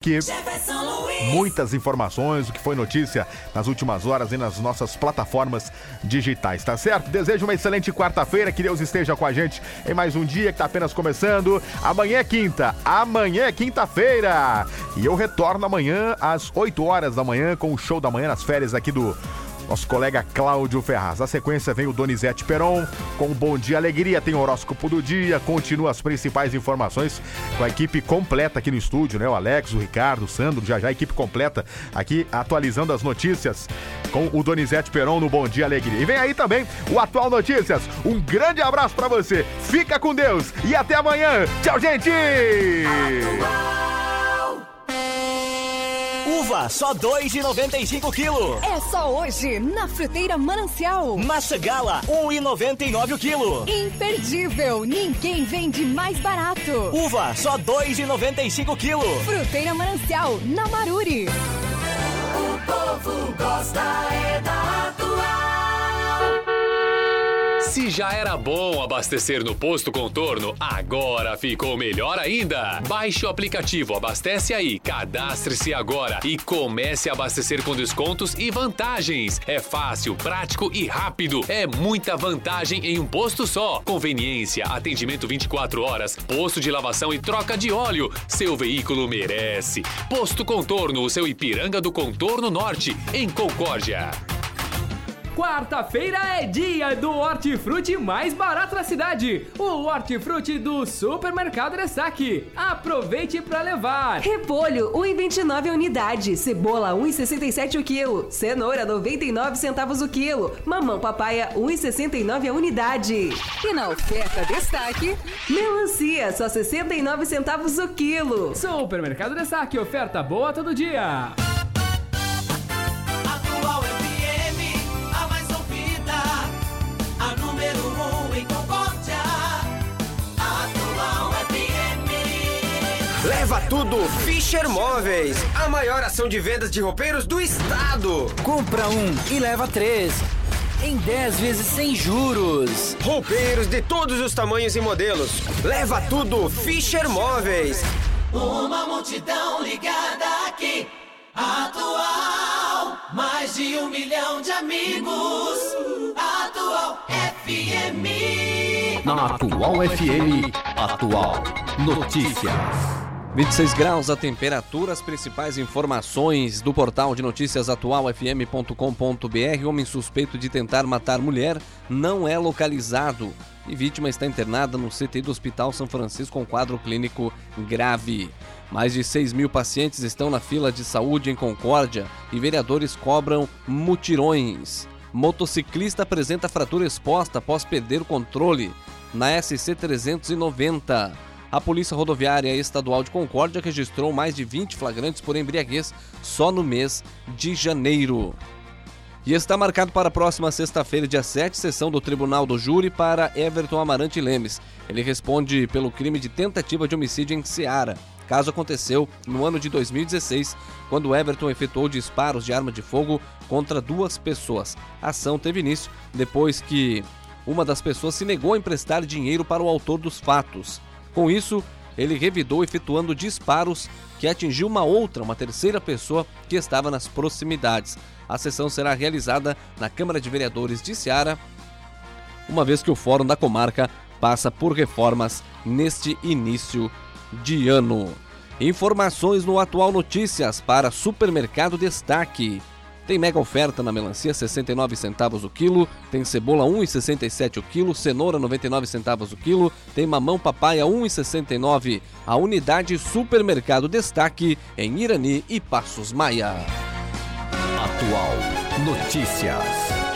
que muitas informações, o que foi notícia nas últimas horas e nas nossas plataformas digitais, tá certo? Desejo uma excelente quarta-feira, que Deus esteja com a gente em mais um dia que está apenas começando. Amanhã é quinta, amanhã é quinta-feira. E eu retorno amanhã às 8 horas da manhã com o show da manhã nas férias aqui do nosso colega Cláudio Ferraz. Na sequência vem o Donizete Peron com o Bom Dia Alegria, tem o horóscopo do dia, continua as principais informações com a equipe completa aqui no estúdio, né? O Alex, o Ricardo, o Sandro, já já a equipe completa aqui atualizando as notícias com o Donizete Peron no Bom Dia Alegria. E vem aí também o Atual Notícias. Um grande abraço para você. Fica com Deus e até amanhã. Tchau, gente! Uva, só dois e noventa e cinco quilo. É só hoje, na Fruteira Manancial. Massa Gala, um e noventa e nove o quilo. Imperdível, ninguém vende mais barato. Uva, só dois e noventa e cinco quilo. Fruteira Manancial, na Maruri. O povo gosta é da atual. Se já era bom abastecer no posto contorno, agora ficou melhor ainda. Baixe o aplicativo Abastece Aí, cadastre-se agora e comece a abastecer com descontos e vantagens. É fácil, prático e rápido. É muita vantagem em um posto só. Conveniência, atendimento 24 horas, posto de lavação e troca de óleo. Seu veículo merece. Posto Contorno, o seu Ipiranga do Contorno Norte, em Concórdia. Quarta-feira é dia do hortifruti mais barato da cidade. O hortifruti do Supermercado Destaque. Aproveite para levar. Repolho 1,29 a unidade, cebola 1,67 o quilo, cenoura 99 centavos o quilo, mamão papaya 1,69 a unidade. E na oferta Destaque, melancia só 69 centavos o quilo. Supermercado Destaque, oferta boa todo dia. Leva tudo Fischer Móveis, a maior ação de vendas de roupeiros do estado. Compra um e leva três. Em 10 vezes sem juros. Roupeiros de todos os tamanhos e modelos. Leva tudo Fischer Móveis. Uma multidão ligada aqui. Atual, mais de um milhão de amigos. Atual FM. Na Atual FM, Atual Notícias. 26 graus a temperatura, as principais informações do portal de notícias atualfm.com.br. Homem suspeito de tentar matar mulher não é localizado e vítima está internada no CTI do Hospital São Francisco com quadro clínico grave. Mais de 6 mil pacientes estão na fila de saúde em Concórdia e vereadores cobram mutirões. Motociclista apresenta fratura exposta após perder o controle na SC 390. A Polícia Rodoviária Estadual de Concórdia registrou mais de 20 flagrantes por embriaguez só no mês de janeiro. E está marcado para a próxima sexta-feira, dia 7, sessão do Tribunal do Júri para Everton Amarante Lemes. Ele responde pelo crime de tentativa de homicídio em Ceará. Caso aconteceu no ano de 2016, quando Everton efetuou disparos de arma de fogo contra duas pessoas. A ação teve início depois que uma das pessoas se negou a emprestar dinheiro para o autor dos fatos. Com isso, ele revidou efetuando disparos que atingiu uma outra, uma terceira pessoa que estava nas proximidades. A sessão será realizada na Câmara de Vereadores de Ceará, uma vez que o Fórum da Comarca passa por reformas neste início de ano. Informações no Atual Notícias para Supermercado Destaque. Tem mega oferta na melancia 69 centavos o quilo, tem cebola 1,67 o quilo, cenoura 99 centavos o quilo, tem mamão papaya 1,69 a unidade Supermercado Destaque em Irani e Passos Maia. Atual Notícias.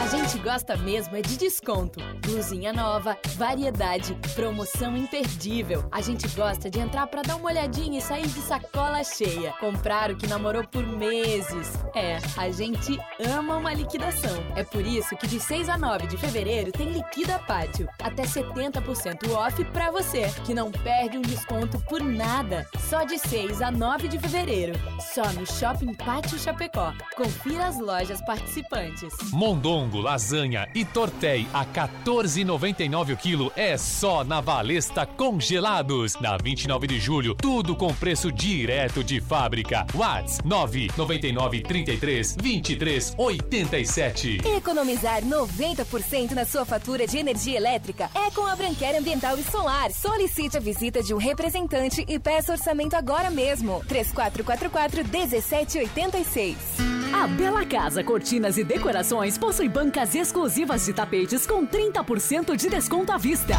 Gosta mesmo é de desconto. Blusinha nova, variedade, promoção imperdível. A gente gosta de entrar para dar uma olhadinha e sair de sacola cheia. Comprar o que namorou por meses. É, a gente ama uma liquidação. É por isso que de 6 a 9 de fevereiro tem Liquida Pátio. Até 70% off para você, que não perde um desconto por nada. só de 6 a 9 de fevereiro. Só no Shopping Pátio Chapecó. Confira as lojas participantes. Mondongo, lasanha e tortei a 14,99 o quilo é só na Valesta Congelados. Na 29 de julho, tudo com preço direto de fábrica. Whats 999 33 23 87. Economizar 90% na sua fatura de energia elétrica é com a Branquer Ambiental e Solar. Solicite a visita de um representante e peça orçamento agora mesmo. 3444 1786. A Bela Casa Cortinas e Decorações possui bancas exclusivas de tapetes com 30% de desconto à vista.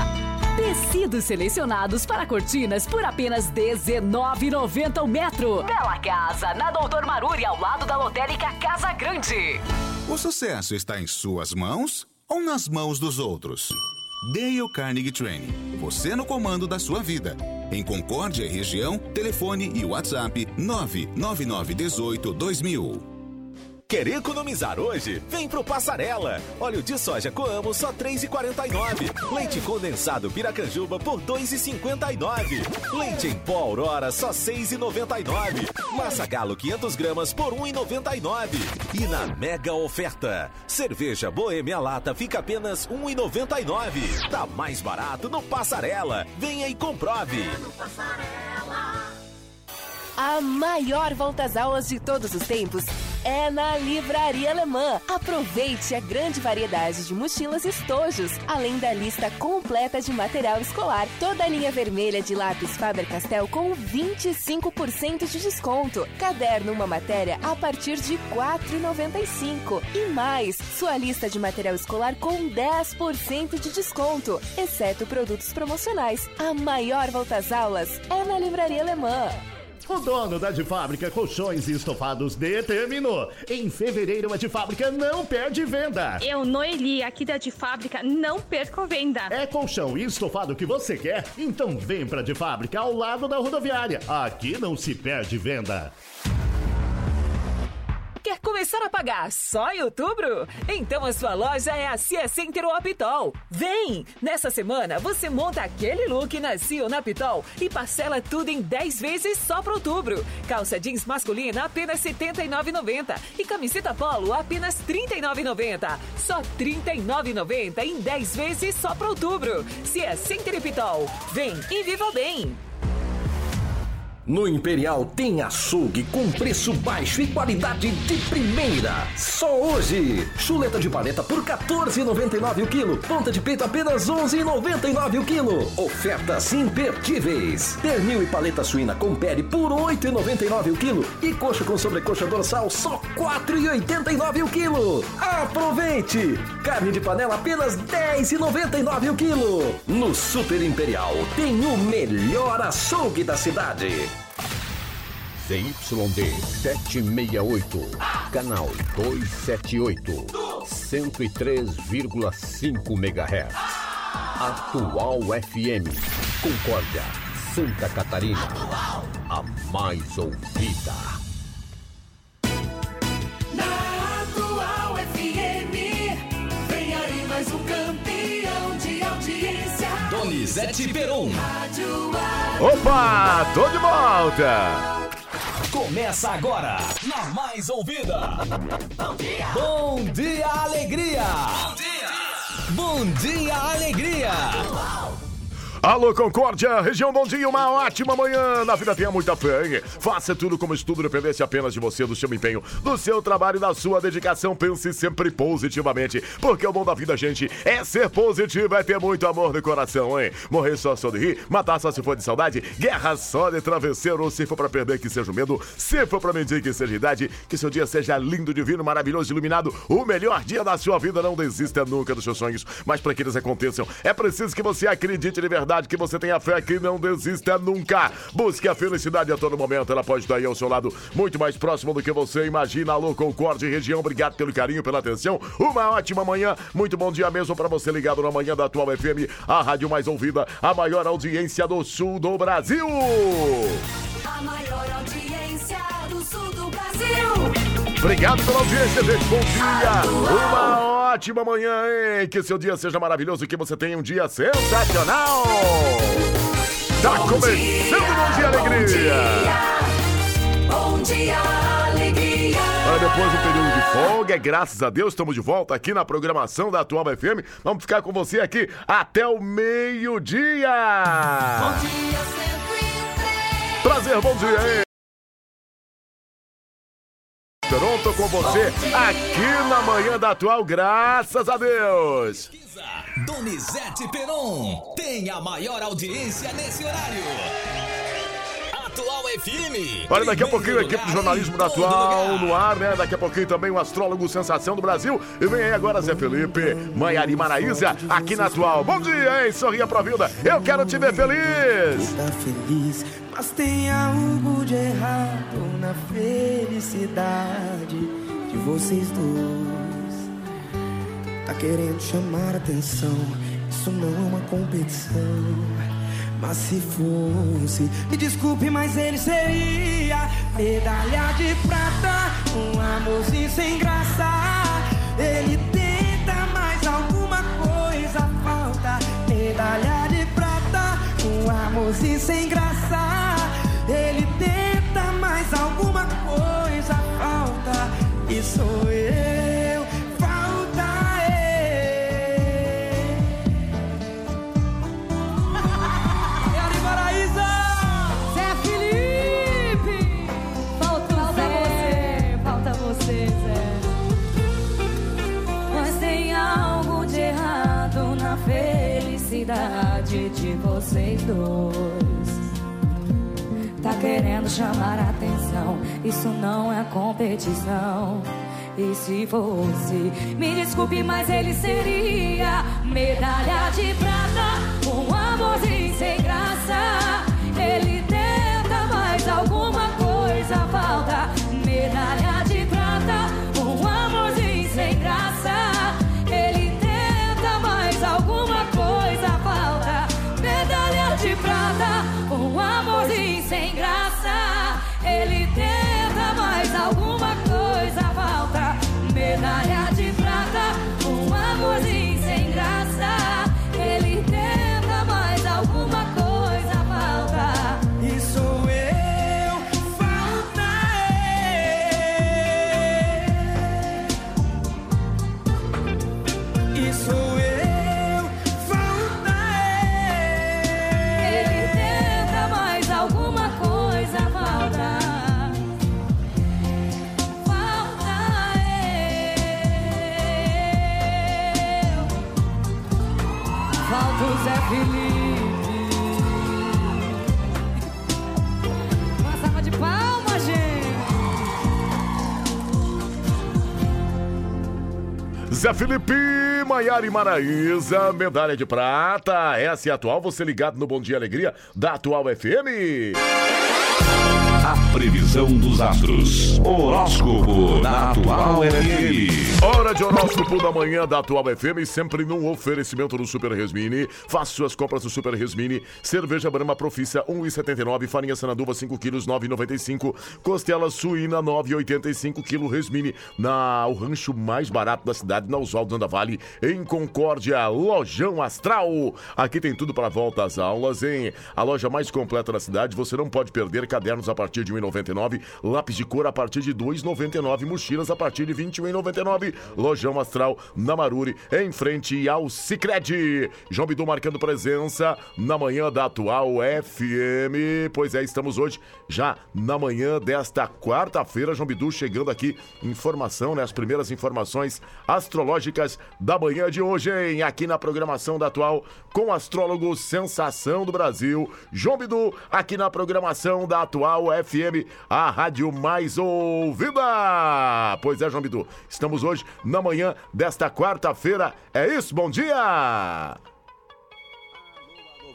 Tecidos selecionados para cortinas por apenas R$19,90 o metro. Bela Casa, na Doutor Maruri, ao lado da lotérica Casa Grande. O sucesso está em suas mãos ou nas mãos dos outros? Dale Carnegie Training. Você no comando da sua vida. Em Concórdia e região, telefone e WhatsApp 99918 2000. Quer economizar hoje? Vem pro Passarela. Óleo de soja Coamo só R$ 3,49. Leite condensado Piracanjuba por R$ 2,59. Leite em pó Aurora só R$ 6,99. Massa Galo 500 gramas por R$ 1,99. E na mega oferta, cerveja Boêmia Lata fica apenas R$ 1,99. Tá mais barato no Passarela. Venha e comprove. A maior volta às aulas de todos os tempos é na Livraria Alemã. Aproveite a grande variedade de mochilas e estojos, além da lista completa de material escolar. Toda a linha vermelha de lápis Faber-Castell com 25% de desconto. Caderno uma matéria a partir de R$ 4,95. E mais, sua lista de material escolar com 10% de desconto, exceto produtos promocionais. A maior volta às aulas é na Livraria Alemã. O dono da de fábrica Colchões e Estofados determinou. Em fevereiro a de fábrica não perde venda. Eu, Noeli, aqui da de fábrica, não perco venda. É colchão e estofado que você quer? Então vem pra de fábrica ao lado da rodoviária. Aqui não se perde venda. Quer começar a pagar só em outubro? Então a sua loja é a Cia Center ou Pitol. Vem! Nessa semana você monta aquele look na Cia ou na Pitol e parcela tudo em 10 vezes só para outubro. Calça jeans masculina apenas R$ 79,90 e camiseta polo apenas R$ 39,90. Só R$ 39,90 em 10 vezes só para outubro. Cia Center e Pitol. Vem e viva bem! No Imperial tem açougue com preço baixo e qualidade de primeira. Só hoje. Chuleta de paleta por 14,99 o quilo. Ponta de peito apenas 11,99 o quilo. Ofertas imperdíveis. Pernil e paleta suína com pele por 8,99 o quilo. E coxa com sobrecoxa dorsal só 4,89 o quilo. Aproveite. Carne de panela apenas 10,99 o quilo. No Super Imperial tem o melhor açougue da cidade. ZYD 768, canal 278, 103,5 MHz. Atual FM, Concórdia, Santa Catarina, a mais ouvida. Donizete Peron. Opa, tô de volta. Começa agora, na mais ouvida. Bom dia. Bom dia, alegria. Bom dia. Bom dia, alegria. Alô, Concórdia, região Bom Dia, uma ótima manhã. Na vida tenha muita fé, hein? Faça tudo como estudo dependesse apenas de você, do seu empenho, do seu trabalho e da sua dedicação. Pense sempre positivamente, porque o bom da vida, gente, é ser positivo, é ter muito amor no coração, hein? Morrer só só de rir, matar só se for de saudade, guerra só de travesseiro, se for pra perder que seja o medo, se for pra mentir que seja idade, que seu dia seja lindo, divino, maravilhoso, iluminado, o melhor dia da sua vida. Não desista nunca dos seus sonhos, mas para que eles aconteçam, é preciso que você acredite de verdade que você tenha fé que não desista nunca. Busque a felicidade a todo momento, ela pode estar aí ao seu lado, muito mais próximo do que você imagina. Alô, Concorde região, obrigado pelo carinho, pela atenção. Uma ótima manhã, muito bom dia mesmo para você ligado na manhã da Atual FM, a rádio mais ouvida, a maior audiência do sul do Brasil. A maior audiência do sul do Brasil. Obrigado pela audiência, gente. Bom dia. Uma ótima manhã, hein? Que seu dia seja maravilhoso e que você tenha um dia sensacional. Tá começando o Bom Dia Alegria. dia, alegria. Olha, depois de um período de folga, graças a Deus, estamos de volta aqui na programação da Atual FM. Vamos ficar com você aqui até o meio-dia. Bom dia, Prazer, bom dia aí. Peron, tô com você aqui na manhã da Atual, graças a Deus. Donizete Peron tem a maior audiência nesse horário. Atual FM. Olha, daqui a pouquinho a equipe do jornalismo da Atual no ar, né? Daqui a pouquinho também o astrólogo sensação do Brasil. E vem aí agora Zé Felipe, Maiara e Maraísa, aqui na Atual. Bom dia, hein? Sorria pra vida. Eu quero te ver feliz. Tá feliz, mas tem algo de errado na felicidade de vocês dois. Tá querendo chamar atenção, isso não é uma competição. Mas se fosse, me desculpe, mas ele seria medalha de prata, um amorzinho sem graça. Dois. Tá querendo chamar a atenção, isso não é competição. E se fosse, me desculpe, mas ele seria medalha de prata, um amorzinho sem graça. Ele tenta, mas alguma coisa falta. Medalha Zé Felipe, Maiara e Maraísa, medalha de prata. Essa é a atual, você ligado no Bom Dia Alegria da Atual FM. Previsão dos astros. Horóscopo na Atual FM. Hora de horóscopo da manhã da Atual FM, sempre num oferecimento do Super Resmini. Faça suas compras no Super Resmini. Cerveja Brahma Profícia 1,79, farinha Sananduva 5 quilos 9,95, costela suína 9,85 quilo Resmini. Na o rancho mais barato da cidade, na Oswaldo Andavale, em Concórdia, Lojão Astral. Aqui tem tudo para volta às aulas, hein? A loja mais completa da cidade, você não pode perder cadernos a partir de 1,99, lápis de cor a partir de 2,99, mochilas a partir de 21,99. Lojão Astral na Maruri, em frente ao Cicred. João Bidu marcando presença na manhã da atual FM. Pois é, estamos hoje já na manhã desta quarta-feira. João Bidu chegando aqui, informação, né? As primeiras informações astrológicas da manhã de hoje, hein? Aqui na programação da atual, com o astrólogo sensação do Brasil, João Bidu, aqui na programação da atual FM, a rádio mais ouvida. Pois é, João Bidu, estamos hoje na manhã desta quarta-feira. É isso, bom dia!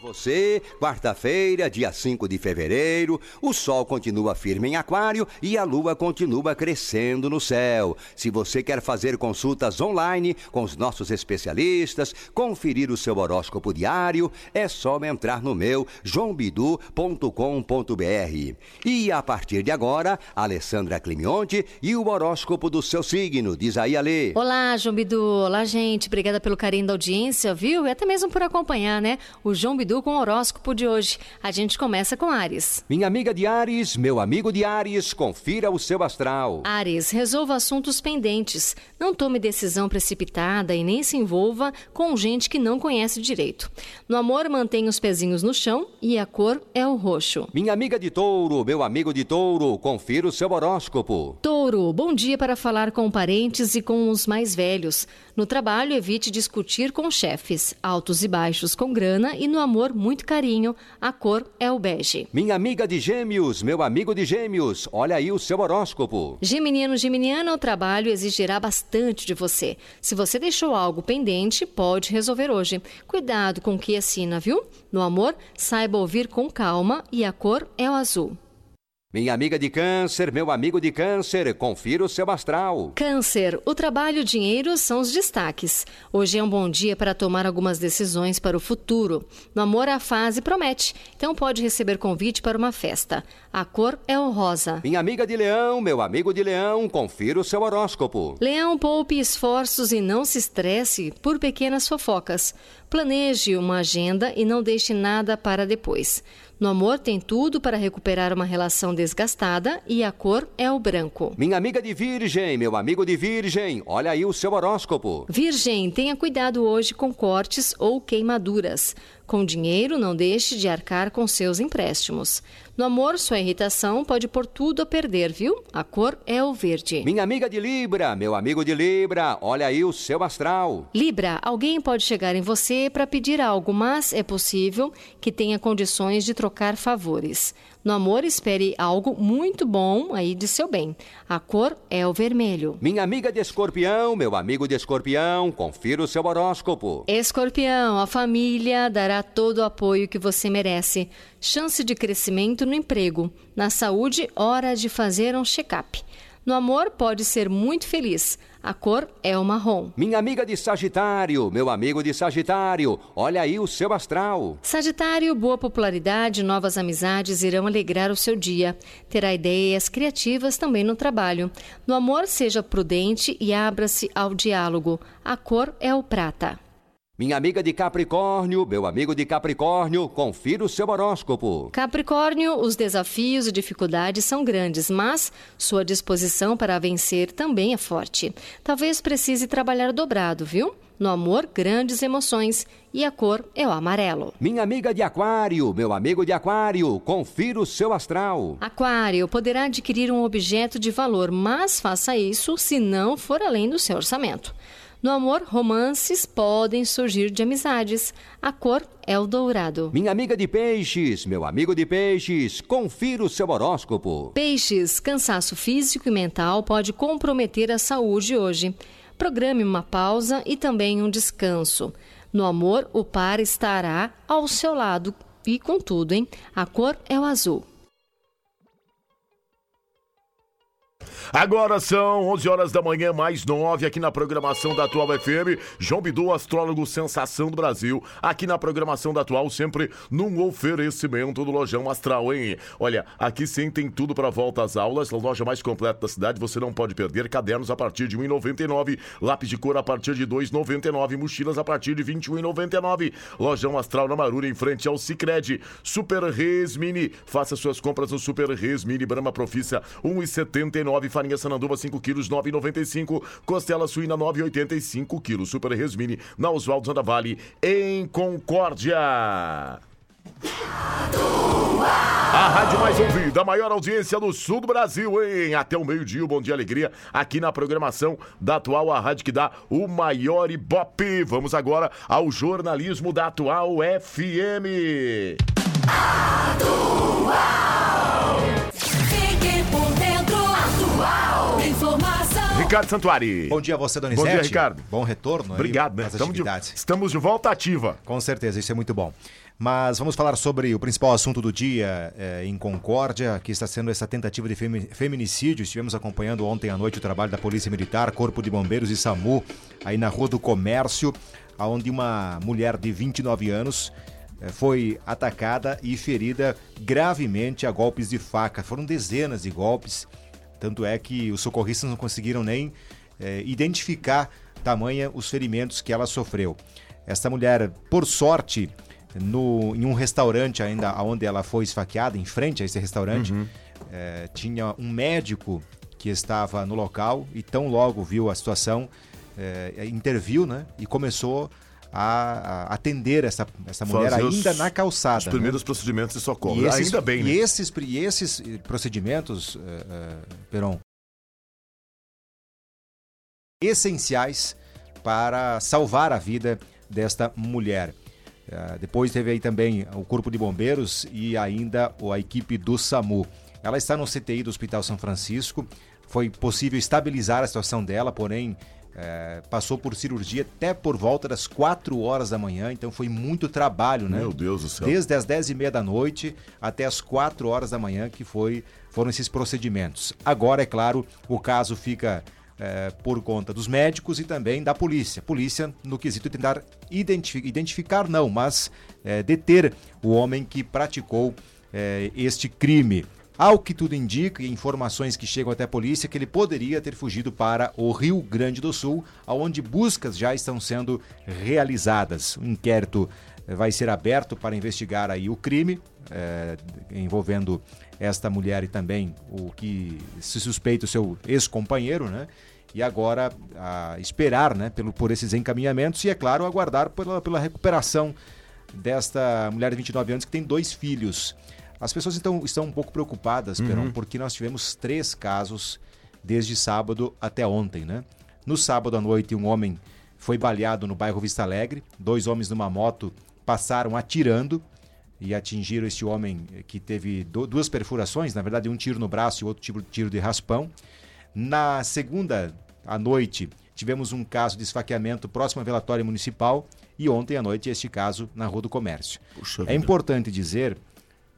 Você, quarta-feira, dia 5 de fevereiro, o sol continua firme em Aquário e a lua continua crescendo no céu. Se você quer fazer consultas online com os nossos especialistas, conferir o seu horóscopo diário, é só entrar no meu joãobidu.com.br. E a partir de agora, Alessandra Climionte e o horóscopo do seu signo. Diz aí, Ale. Olá, João Bidu. Olá, gente. Obrigada pelo carinho da audiência, viu? E até mesmo por acompanhar, né? O João Bidu Bidu com o horóscopo de hoje. A gente começa com Ares. Minha amiga de Ares, meu amigo de Ares, confira o seu astral. Ares, resolva assuntos pendentes. Não tome decisão precipitada e nem se envolva com gente que não conhece direito. No amor, mantenha os pezinhos no chão e a cor é o roxo. Minha amiga de Touro, meu amigo de Touro, confira o seu horóscopo. Touro, bom dia para falar com parentes e com os mais velhos. No trabalho, evite discutir com chefes. Altos e baixos com grana e no amor, muito carinho. A cor é o bege. Minha amiga de Gêmeos, meu amigo de Gêmeos, olha aí o seu horóscopo. Geminiano, Geminiana, o trabalho exigirá bastante de você. Se você deixou algo pendente, pode resolver hoje. Cuidado com o que assina, viu? No amor, saiba ouvir com calma e a cor é o azul. Minha amiga de câncer, meu amigo de câncer, confira o seu astral. Câncer, o trabalho e o dinheiro são os destaques. Hoje é um bom dia para tomar algumas decisões para o futuro. No amor, a fase promete, então pode receber convite para uma festa. A cor é o rosa. Minha amiga de leão, meu amigo de leão, confira o seu horóscopo. Leão, poupe esforços e não se estresse por pequenas fofocas. Planeje uma agenda e não deixe nada para depois. No amor, tem tudo para recuperar uma relação desgastada e a cor é o branco. Minha amiga de Virgem, meu amigo de Virgem, olha aí o seu horóscopo. Virgem, tenha cuidado hoje com cortes ou queimaduras. Com dinheiro, não deixe de arcar com seus empréstimos. No amor, sua irritação pode pôr tudo a perder, viu? A cor é o verde. Minha amiga de Libra, meu amigo de Libra, olha aí o seu astral. Libra, alguém pode chegar em você para pedir algo, mas é possível que tenha condições de trocar favores. No amor, espere algo muito bom aí de seu bem. A cor é o vermelho. Minha amiga de escorpião, meu amigo de escorpião, confira o seu horóscopo. Escorpião, a família dará todo o apoio que você merece. Chance de crescimento no emprego. Na saúde, hora de fazer um check-up. No amor, pode ser muito feliz. A cor é o marrom. Minha amiga de Sagitário, meu amigo de Sagitário, olha aí o seu astral. Sagitário, boa popularidade, novas amizades irão alegrar o seu dia. Terá ideias criativas também no trabalho. No amor, seja prudente e abra-se ao diálogo. A cor é o prata. Minha amiga de Capricórnio, meu amigo de Capricórnio, confira o seu horóscopo. Capricórnio, os desafios e dificuldades são grandes, mas sua disposição para vencer também é forte. Talvez precise trabalhar dobrado, viu? No amor, grandes emoções e a cor é o amarelo. Minha amiga de Aquário, meu amigo de Aquário, confira o seu astral. Aquário poderá adquirir um objeto de valor, mas faça isso se não for além do seu orçamento. No amor, romances podem surgir de amizades. A cor é o dourado. Minha amiga de peixes, meu amigo de peixes, confira o seu horóscopo. Peixes, cansaço físico e mental pode comprometer a saúde hoje. Programe uma pausa e também um descanso. No amor, o par estará ao seu lado e com tudo, hein? A cor é o azul. Agora são 11 horas da manhã, mais 9, aqui na programação da Atual FM. João Bidu, astrólogo sensação do Brasil, aqui na programação da Atual, sempre num oferecimento do Lojão Astral, hein? Olha, aqui sim tem tudo para volta às aulas, loja mais completa da cidade, você não pode perder. Cadernos a partir de R$ 1,99, lápis de cor a partir de R$ 2,99, mochilas a partir de R$ 21,99. Lojão Astral na Marura, em frente ao Cicred. Super Res Mini, faça suas compras no Super Res Mini Brahma Profícia, 1,79 farinha Sananduva 5 quilos 9,95, costela suína 9,85 quilos, Super Resmini na Oswaldo Zandavale em Concórdia. A rádio mais ouvida, a maior audiência do sul do Brasil, hein? Até o meio-dia, Bom Dia Alegria, aqui na programação da Atual, a rádio que dá o maior ibope. Vamos agora ao jornalismo da Atual FM. Atual. Ricardo Santuari. Bom dia a você, Donizete. Bom dia, Ricardo. Bom retorno. Obrigado, né? Estamos de, estamos de volta ativa. Com certeza, isso é muito bom. Mas vamos falar sobre o principal assunto do dia eh, em Concórdia, que está sendo essa tentativa de femi- feminicídio. Estivemos acompanhando ontem à noite o trabalho da Polícia Militar, Corpo de Bombeiros e SAMU, aí na Rua do Comércio, onde uma mulher de 29 anos eh, foi atacada e ferida gravemente a golpes de faca. Foram dezenas de golpes, tanto é que os socorristas não conseguiram nem eh, identificar tamanha os ferimentos que ela sofreu. Esta mulher, por sorte, no, em um restaurante ainda onde ela foi esfaqueada, em frente a esse restaurante, eh, tinha um médico que estava no local e tão logo viu a situação, eh, interviu né, e começou a, a atender essa, essa mulher Fazer os- ainda na calçada. Os né? primeiros procedimentos de socorro. E esses, Ainda bem, né? e esses, e esses procedimentos, eh, eh, Peron, essenciais para salvar a vida desta mulher. Eh, depois teve aí também o Corpo de Bombeiros e ainda a equipe do SAMU. Ela está no CTI do Hospital São Francisco. Foi possível estabilizar a situação dela, porém eh, passou por cirurgia até por volta das 4 horas da manhã, então foi muito trabalho, né? Meu Deus do céu. Desde as 10 e meia da noite até as 4 horas da manhã que foi, foram esses procedimentos. Agora, é claro, o caso fica eh, por conta dos médicos e também da polícia. Polícia no quesito de tentar identifi- identificar, não, mas eh, deter o homem que praticou eh, este crime. Ao que tudo indica, e informações que chegam até a polícia, que ele poderia ter fugido para o Rio Grande do Sul, onde buscas já estão sendo realizadas. O inquérito eh, vai ser aberto para investigar aí o crime eh, envolvendo esta mulher e também o que se suspeita o seu ex-companheiro, né? E agora esperar, né, pelo, por esses encaminhamentos e, é claro, aguardar pela, pela recuperação desta mulher de 29 anos que tem dois filhos. As pessoas então estão um pouco preocupadas, Uhum. porque nós tivemos três casos desde sábado até ontem, né? No sábado à noite, um homem foi baleado no bairro Vista Alegre. Dois homens numa moto passaram atirando e atingiram este homem eh, que teve du- duas perfurações, na verdade um tiro no braço e outro tiro, tiro de raspão. Na segunda à noite, tivemos um caso de esfaqueamento próximo à velatória municipal e ontem à noite este caso na Rua do Comércio. Puxa é vida. importante dizer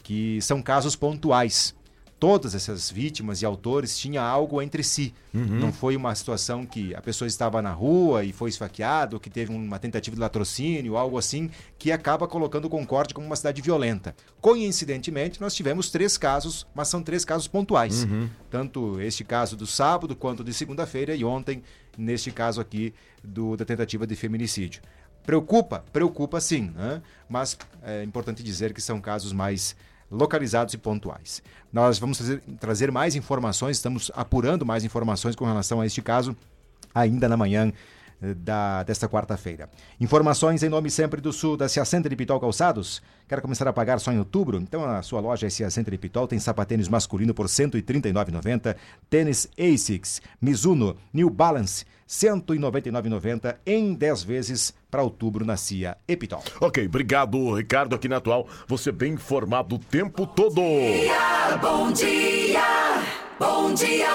que são casos pontuais. Todas essas vítimas e autores tinham algo entre si. Uhum. Não foi uma situação que a pessoa estava na rua e foi esfaqueado, que teve uma tentativa de latrocínio, algo assim, que acaba colocando Concórdia como uma cidade violenta. Coincidentemente, nós tivemos três casos, mas são três casos pontuais. Uhum. Tanto este caso do sábado quanto de segunda-feira e ontem, neste caso aqui do, da tentativa de feminicídio. Preocupa? Preocupa sim, né? mas é importante dizer que são casos mais localizados e pontuais. Nós vamos trazer, trazer mais informações, estamos apurando mais informações com relação a este caso ainda na manhã da, desta quarta-feira. Informações em nome sempre do Sul da Cia Center de Pitol Calçados. Quer começar a pagar só em outubro? Então a sua loja é Cia Center de Pitol tem sapatênis masculino por R$ 139,90, tênis ASICS, Mizuno, New Balance, R$ 199,90 em 10 vezes para outubro na Cia Epitol. Ok, obrigado, Ricardo, aqui na Atual. Você bem informado o tempo todo. Bom dia, bom dia,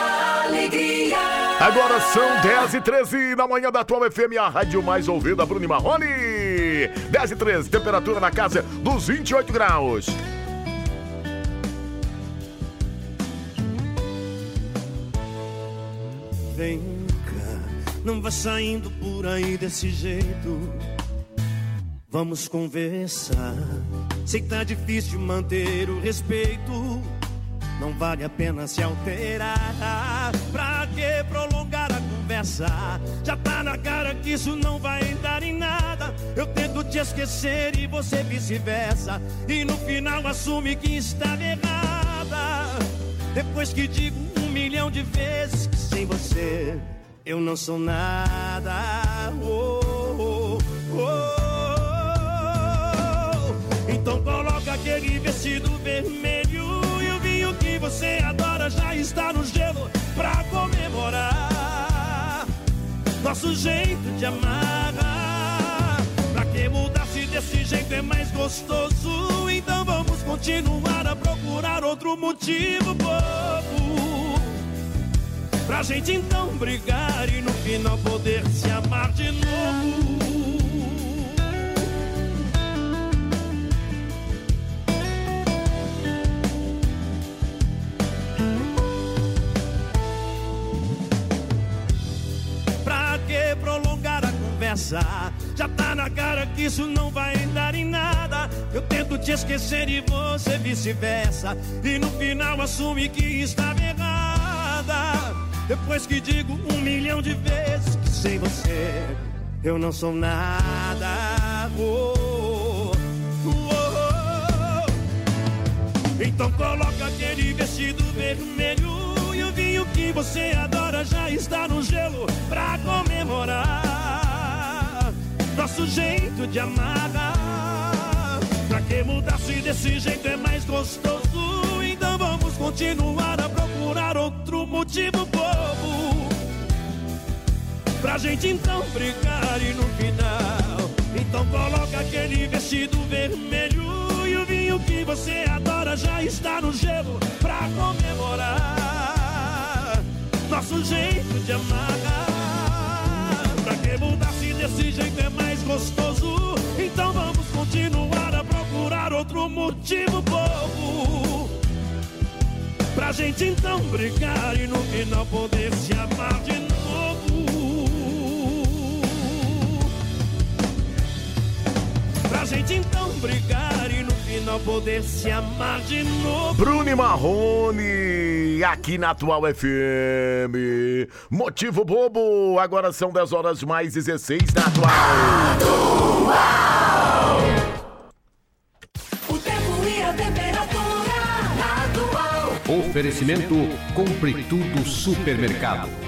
alegria. Agora são 10 e 13 da manhã da Atual FM, a rádio mais ouvida, Bruno Marrone. 10 e 13, temperatura na casa dos 28 graus. Vem cá, não vai saindo por aí desse jeito. Vamos conversar. Sei que tá difícil manter o respeito. Não vale a pena se alterar. Pra que prolongar a conversa? Já tá na cara que isso não vai dar em nada. Eu tento te esquecer e você vice-versa. E no final assume que estava errada. Depois que digo um milhão de vezes que sem você eu não sou nada. Oh, oh, oh. Então coloca aquele vestido vermelho que você adora já está no gelo pra comemorar nosso jeito de amar. Pra que mudar se desse jeito é mais gostoso? Então vamos continuar a procurar outro motivo bobo. Pra gente então brigar e no final poder se amar de novo. Já tá na cara que isso não vai dar em nada. Eu tento te esquecer e você vice-versa. E no final assume que estava errada. Depois que digo um milhão de vezes que sem você eu não sou nada. Oh, oh, Então coloca aquele vestido vermelho e o vinho que você adora já está no gelo pra comemorar nosso jeito de amar. Pra que mudar se desse jeito é mais gostoso? Então vamos continuar a procurar outro motivo bobo pra gente então brigar e no final. Então coloca aquele vestido vermelho e o vinho que você adora já está no gelo pra comemorar nosso jeito de amar. Pra que mudar se desse jeito é gostoso? Então vamos continuar a procurar outro motivo bobo. Pra gente então brigar e no final poder se amar de novo. Pra gente então brigar e no final poder se amar de novo. Bruno e Marrone, aqui na Atual FM. Motivo bobo, agora são 10 horas mais 16 na Atual. O tempo e a temperatura na atual. Oferecimento Compre Tudo Supermercado.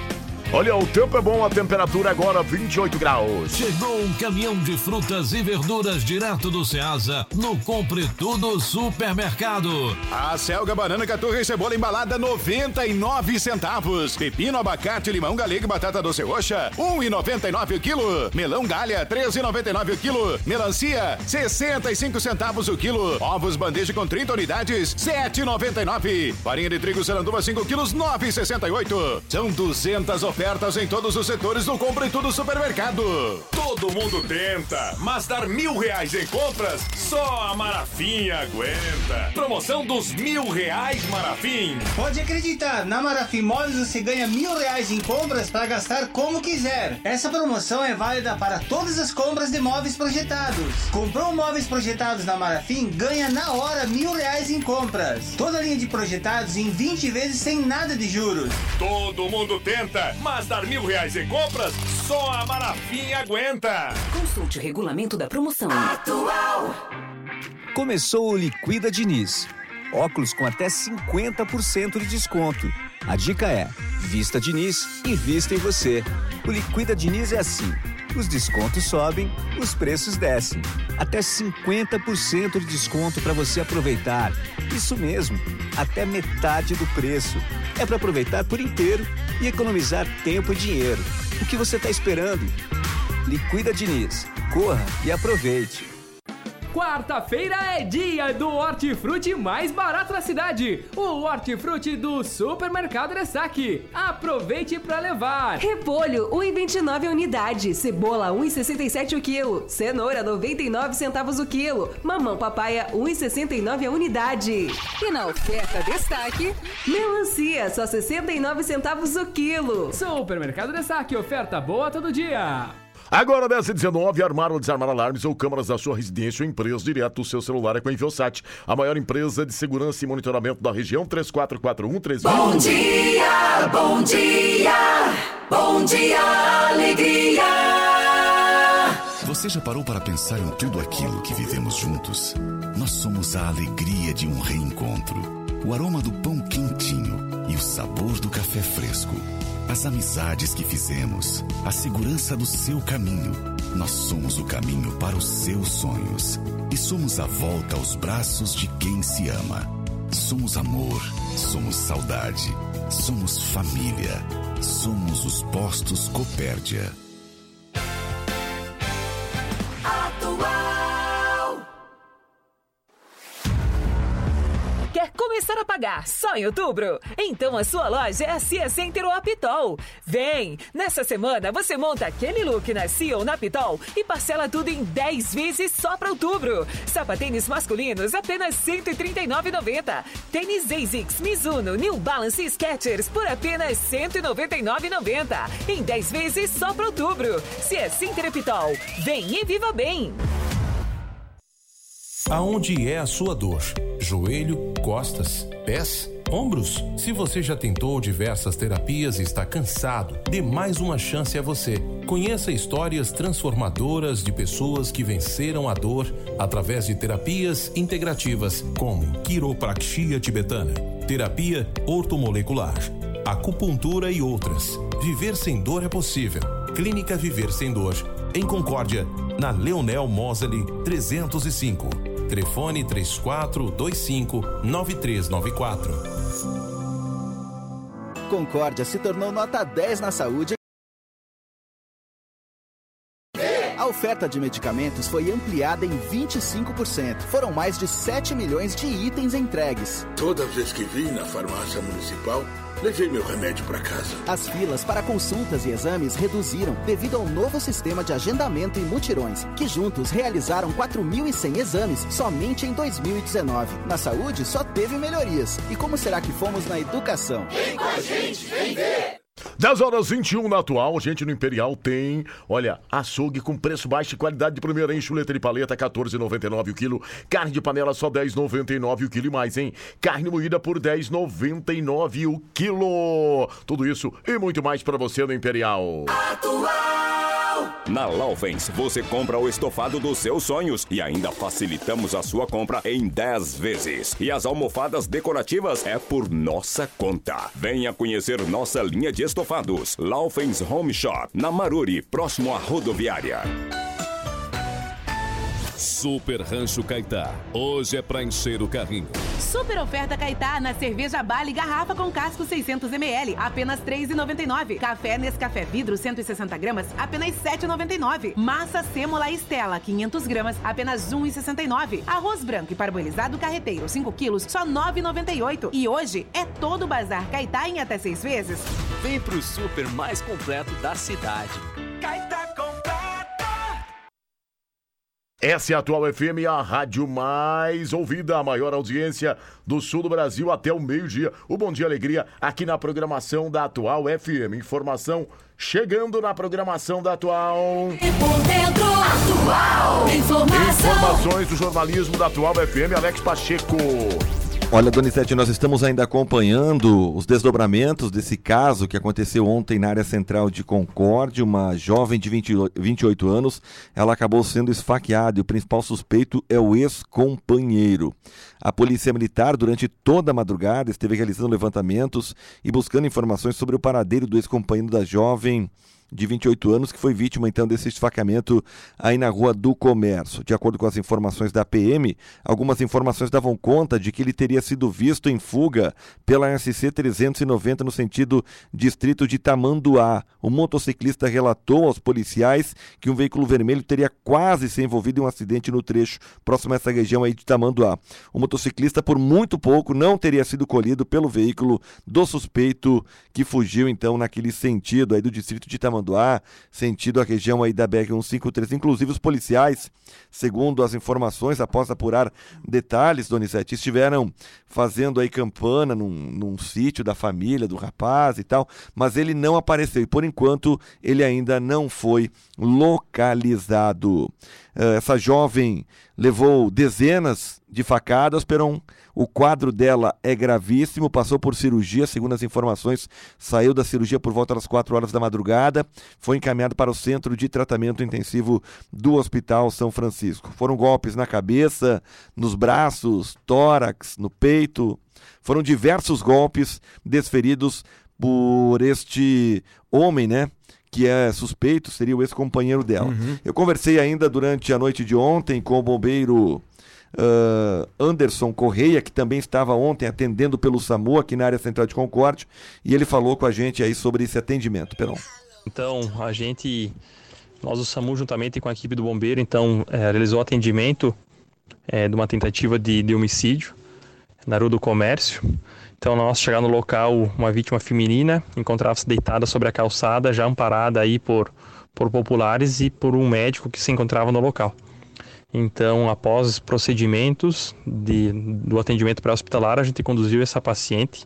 Olha, o tempo é bom, a temperatura agora 28 graus. Chegou um caminhão de frutas e verduras direto do Ceasa no Compre Tudo Supermercado. A selga, banana, caturra e cebola embalada 99 centavos. Pepino, abacate, limão, galega e batata doce roxa 1,99 o quilo. Melão galha 13,99 o quilo. Melancia 65 centavos o quilo. Ovos bandeja com 30 unidades 7,99. Farinha de trigo saranduba 5 quilos 9,68. São 200 ofertas em todos os setores do Compre Tudo Supermercado. Todo mundo tenta, mas dar mil reais em compras, só a Marafinha aguenta. Promoção dos mil reais Marafim. Pode acreditar, na Marafim Móveis você ganha mil reais em compras para gastar como quiser. Essa promoção é válida para todas as compras de móveis projetados. Comprou móveis projetados na Marafim, ganha na hora mil reais em compras. Toda linha de projetados em 20 vezes sem nada de juros. Todo mundo tenta, mas dar mil reais em compras, só a Marafim aguenta. Consulte o regulamento da promoção. Atual. Começou o Liquida Diniz. Óculos com até 50% de desconto. A dica é: vista Diniz, invista em você. O Liquida Diniz é assim. Os descontos sobem, os preços descem. Até 50% de desconto para você aproveitar. Isso mesmo, até metade do preço. É para aproveitar por inteiro e economizar tempo e dinheiro. O que você está esperando? Liquida Diniz. Corra e aproveite. Quarta-feira é dia do hortifruti mais barato da cidade. O hortifruti do Supermercado Ressaque. Aproveite para levar. Repolho, 1,29 a unidade. Cebola, 1,67 o quilo. Cenoura, 99 centavos o quilo. Mamão papaya, 1,69 a unidade. E na oferta destaque, melancia, só 69 centavos o quilo. Supermercado Ressaque, oferta boa todo dia. Agora, 10 e 19, armar ou desarmar alarmes ou câmaras da sua residência ou empresa direto do seu celular é com a Inviosat, a maior empresa de segurança e monitoramento da região, 3441 Bom dia, bom dia, bom dia, alegria. Você já parou para pensar em tudo aquilo que vivemos juntos? Nós somos a alegria de um reencontro, o aroma do pão quentinho e o sabor do café fresco. As amizades que fizemos, a segurança do seu caminho. Nós somos o caminho para os seus sonhos. E somos a volta aos braços de quem se ama. Somos amor, somos saudade, somos família. Somos os postos Copérdia. Começar a pagar só em outubro? Então a sua loja é a Cia Center ou a Pitol. Vem! Nessa semana você monta aquele look na Cia ou na Pitol e parcela tudo em 10 vezes só para outubro. Sapatênis masculinos apenas R$ 139,90. Tênis ASICS, Mizuno, New Balance e Skechers por apenas R$ 199,90. Em 10 vezes só para outubro. Cia Center e Pitol. Vem e viva bem! Aonde é a sua dor? Joelho, costas, pés? Ombros? Se você já tentou diversas terapias e está cansado, dê mais uma chance a você. Conheça histórias transformadoras de pessoas que venceram a dor através de terapias integrativas, como quiropraxia tibetana, terapia ortomolecular, acupuntura e outras. Viver sem dor é possível. Clínica Viver Sem Dor, em Concórdia, na Leonel Moseli 305. Telefone 3425 9394. Concórdia se tornou nota 10 na saúde. A oferta de medicamentos foi ampliada em 25%. Foram mais de 7 milhões de itens entregues. Toda vez que vim na farmácia municipal, levei meu remédio para casa. As filas para consultas e exames reduziram devido ao novo sistema de agendamento e mutirões, que juntos realizaram 4.100 exames somente em 2019. Na saúde só teve melhorias. E como será que fomos na educação? Vem com a gente, vem ver! 10 horas 21 na atual, gente no Imperial tem, olha, açougue com preço baixo e qualidade de primeira, hein? Chuleta de paleta, 14,99 o quilo. Carne de panela só 10,99 o quilo e mais, hein? Carne moída por 10,99 o quilo. Tudo isso e muito mais para você no Imperial. Na Laufens, você compra o estofado dos seus sonhos e ainda facilitamos a sua compra em 10 vezes. E as almofadas decorativas é por nossa conta. Venha conhecer nossa linha de estofados. Laufens Home Shop, na Maruri, próximo à rodoviária. Super Rancho Caetá. Hoje é pra encher o carrinho. Super oferta Caetá na cerveja Bale garrafa com casco 600ml, apenas R$ 3,99. Café Nescafé vidro 160 gramas, apenas R$ 7,99. Massa Sêmola Estela 500 gramas, apenas R$ 1,69. Arroz branco e parboilizado carreteiro 5 quilos, só R$ 9,98. E hoje é todo bazar Caetá em até seis vezes. Vem pro super mais completo da cidade. Caetá! Essa é a Atual FM, a rádio mais ouvida, a maior audiência do sul do Brasil até o meio-dia. O Bom Dia Alegria aqui na programação da Atual FM. Informação chegando na programação da Atual. Atual. Informações do jornalismo da Atual FM, Alex Pacheco. Olha, Donizete, nós estamos ainda acompanhando os desdobramentos desse caso que aconteceu ontem na área central de Concórdia. Uma jovem de 20, 28 anos, ela acabou sendo esfaqueada e o principal suspeito é o ex-companheiro. A Polícia Militar, durante toda a madrugada, esteve realizando levantamentos e buscando informações sobre o paradeiro do ex-companheiro da jovem de 28 anos, que foi vítima então desse esfaqueamento aí na Rua do Comércio. De acordo com as informações da PM, algumas informações davam conta de que ele teria sido visto em fuga pela SC 390 no sentido distrito de Tamanduá. O motociclista relatou aos policiais que um veículo vermelho teria quase se envolvido em um acidente no trecho próximo a essa região aí de Tamanduá. O motociclista, por muito pouco, não teria sido colhido pelo veículo do suspeito que fugiu então naquele sentido aí do distrito de Tamanduá. Tamanduá, sentido a região aí da BR 153. Inclusive os policiais, segundo as informações, após apurar detalhes, Donizete, estiveram fazendo aí campana num, num sítio da família do rapaz e tal, mas ele não apareceu e por enquanto ele ainda não foi localizado. Essa jovem levou dezenas de facadas, Peron. O quadro dela é gravíssimo, passou por cirurgia, segundo as informações, saiu da cirurgia por volta das 4 horas da madrugada, foi encaminhado para o centro de tratamento intensivo do Hospital São Francisco. Foram golpes na cabeça, nos braços, tórax, no peito. Foram diversos golpes desferidos por este homem, né? Que é suspeito, seria o ex-companheiro dela. Uhum. Eu conversei ainda durante a noite de ontem com o bombeiro uh, Anderson Correia, que também estava ontem atendendo pelo SAMU aqui na área central de Concórdia, e ele falou com a gente aí sobre esse atendimento. Perão. Então, a gente, nós o SAMU juntamente com a equipe do bombeiro, então, é, realizou atendimento é, de uma tentativa de, de homicídio na Rua do Comércio. Então, nós chegar no local, uma vítima feminina encontrava-se deitada sobre a calçada, já amparada aí por, por populares e por um médico que se encontrava no local. Então, após procedimentos de, do atendimento pré-hospitalar, a gente conduziu essa paciente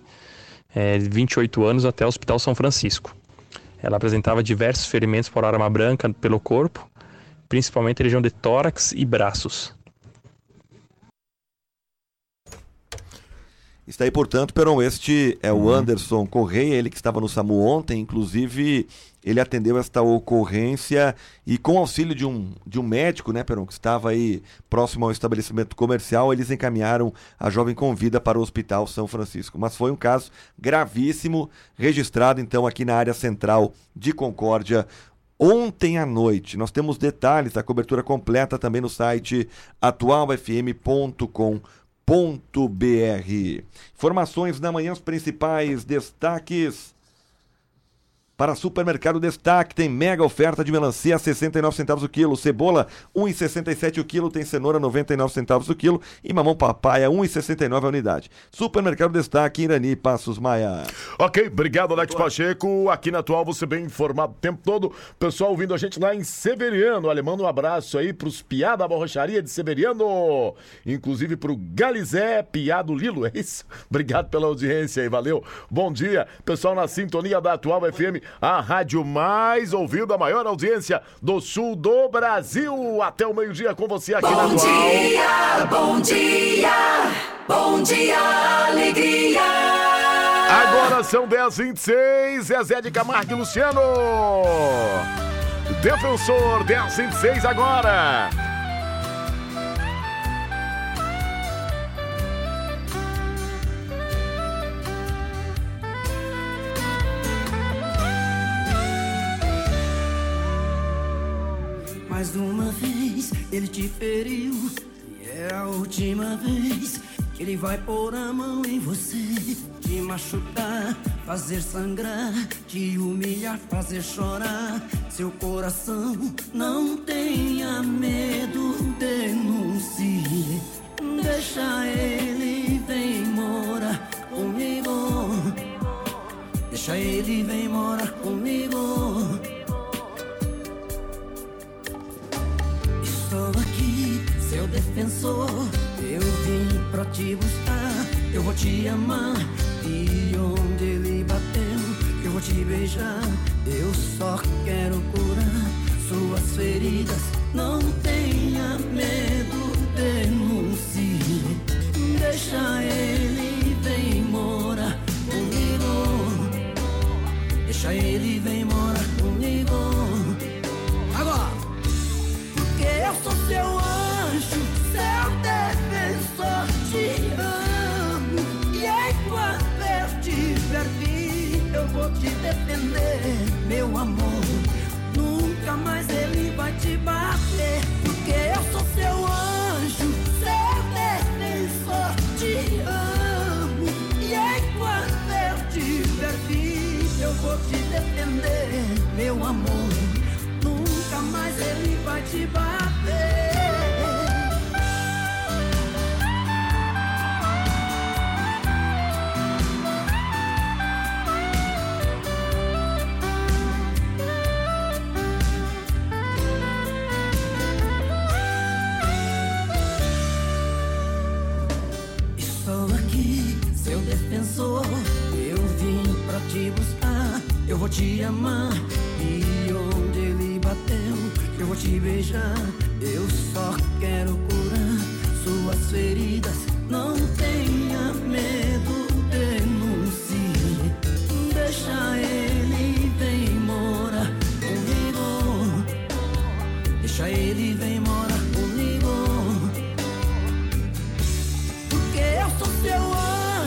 é, de 28 anos até o Hospital São Francisco. Ela apresentava diversos ferimentos por arma branca pelo corpo, principalmente região de tórax e braços. Está aí, portanto, Peron, este é o Anderson Correia, ele que estava no SAMU ontem, inclusive ele atendeu esta ocorrência e com auxílio de um, de um médico, né, Peron, que estava aí próximo ao estabelecimento comercial, eles encaminharam a jovem com vida para o Hospital São Francisco. Mas foi um caso gravíssimo, registrado então aqui na área central de Concórdia, ontem à noite. Nós temos detalhes da cobertura completa também no site atualfm.com.br. Informações da manhã, os principais destaques. Para supermercado destaque, tem mega oferta de melancia a 69 centavos o quilo, cebola 1,67 o quilo, tem cenoura 99 centavos o quilo e mamão papaya 1,69 a unidade. Supermercado destaque Irani Passos Maia. Ok, obrigado Alex Pacheco. Aqui na Atual você bem informado o tempo todo. Pessoal ouvindo a gente lá em Severiano. Manda um abraço aí pros Piá da Borracharia de Severiano. Inclusive pro Galizé Piá do Lilo, é isso? Obrigado pela audiência aí, valeu. Bom dia, pessoal na sintonia da Atual FM a rádio mais ouvida, a maior audiência do sul do Brasil. Até o meio-dia com você aqui na Bom dia, bom dia, bom dia, alegria. Agora são 10h26, Zezé de Camargo e Luciano. Defensor 10h26 agora. Mais uma vez ele te feriu. E é a última vez que ele vai pôr a mão em você. Te machucar, fazer sangrar Te humilhar, fazer chorar. Seu coração não tenha medo Denuncie. Deixa ele vem morar comigo. Deixa ele vem morar comigo defensor. Eu vim pra te buscar. Eu vou te amar. E onde ele bateu, eu vou te beijar. Eu só quero curar suas feridas. Não tenha medo, denuncie. Deixa ele vem morar comigo. Deixa ele vem morar comigo. Agora! Porque eu sou seu anjo, vou te defender, meu amor. Nunca mais ele vai te bater. Porque eu sou seu anjo, seu defensor, te amo. E enquanto eu estiver vivo, eu vou te defender, meu amor. Nunca mais ele vai te bater. Vou te amar. E onde ele bateu, eu vou te beijar. Eu só quero curar suas feridas.